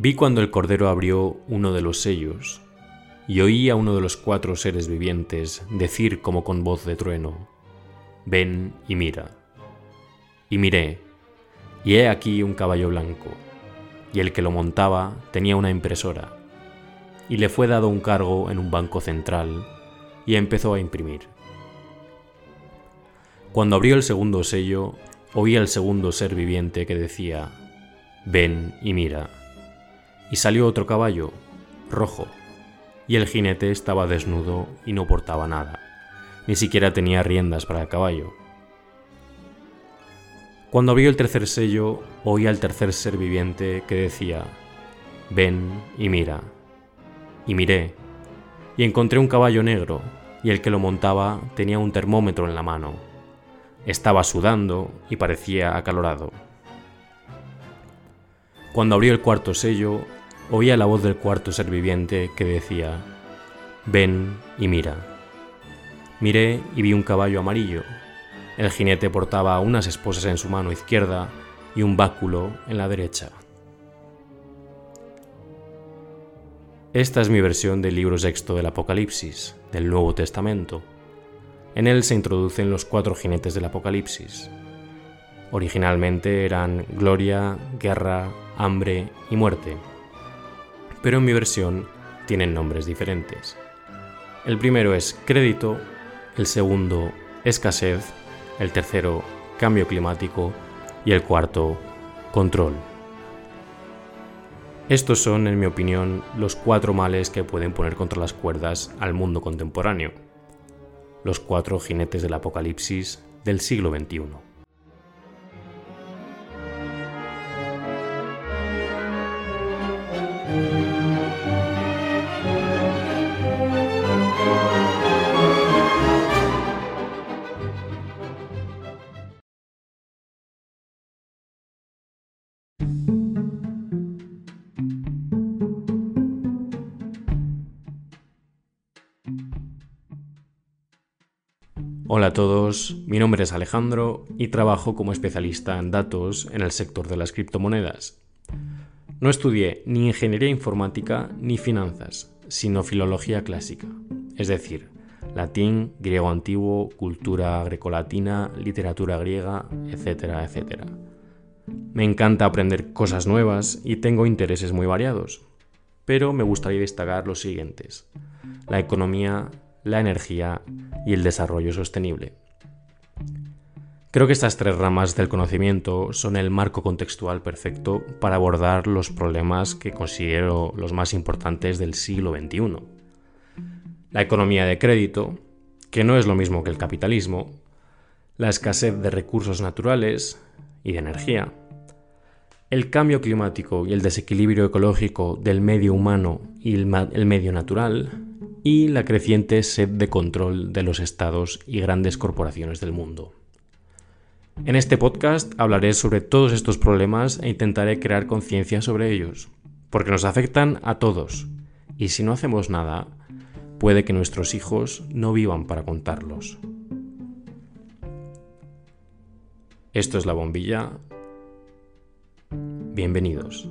Vi cuando el Cordero abrió uno de los sellos, y oí a uno de los cuatro seres vivientes decir como con voz de trueno, Ven y mira. Y miré, y he aquí un caballo blanco, y el que lo montaba tenía una impresora, y le fue dado un cargo en un banco central, y empezó a imprimir. Cuando abrió el segundo sello, oí al segundo ser viviente que decía, Ven y mira. Y salió otro caballo, rojo, y el jinete estaba desnudo y no portaba nada, ni siquiera tenía riendas para el caballo. Cuando abrió el tercer sello, oí al tercer ser viviente que decía, Ven y mira. Y miré, y encontré un caballo negro, y el que lo montaba tenía un termómetro en la mano. Estaba sudando y parecía acalorado. Cuando abrió el cuarto sello, oía la voz del cuarto ser viviente que decía, Ven y mira. Miré y vi un caballo amarillo. El jinete portaba unas esposas en su mano izquierda y un báculo en la derecha. Esta es mi versión del libro sexto del Apocalipsis, del Nuevo Testamento. En él se introducen los cuatro jinetes del Apocalipsis. Originalmente eran gloria, guerra, hambre y muerte, pero en mi versión tienen nombres diferentes. El primero es crédito, el segundo escasez, el tercero cambio climático y el cuarto control. Estos son, en mi opinión, los cuatro males que pueden poner contra las cuerdas al mundo contemporáneo. Los cuatro jinetes del apocalipsis del siglo XXI. Hola a todos, mi nombre es Alejandro y trabajo como especialista en datos en el sector de las criptomonedas. No estudié ni ingeniería informática ni finanzas, sino filología clásica, es decir, latín, griego antiguo, cultura grecolatina, literatura griega, etcétera, etcétera. Me encanta aprender cosas nuevas y tengo intereses muy variados, pero me gustaría destacar los siguientes. La economía, la energía y el desarrollo sostenible. Creo que estas tres ramas del conocimiento son el marco contextual perfecto para abordar los problemas que considero los más importantes del siglo XXI. La economía de crédito, que no es lo mismo que el capitalismo, la escasez de recursos naturales y de energía, el cambio climático y el desequilibrio ecológico del medio humano y el, medio natural, y la creciente sed de control de los estados y grandes corporaciones del mundo. En este podcast hablaré sobre todos estos problemas e intentaré crear conciencia sobre ellos, porque nos afectan a todos, y si no hacemos nada, puede que nuestros hijos no vivan para contarlos. Esto es la bombilla. Bienvenidos.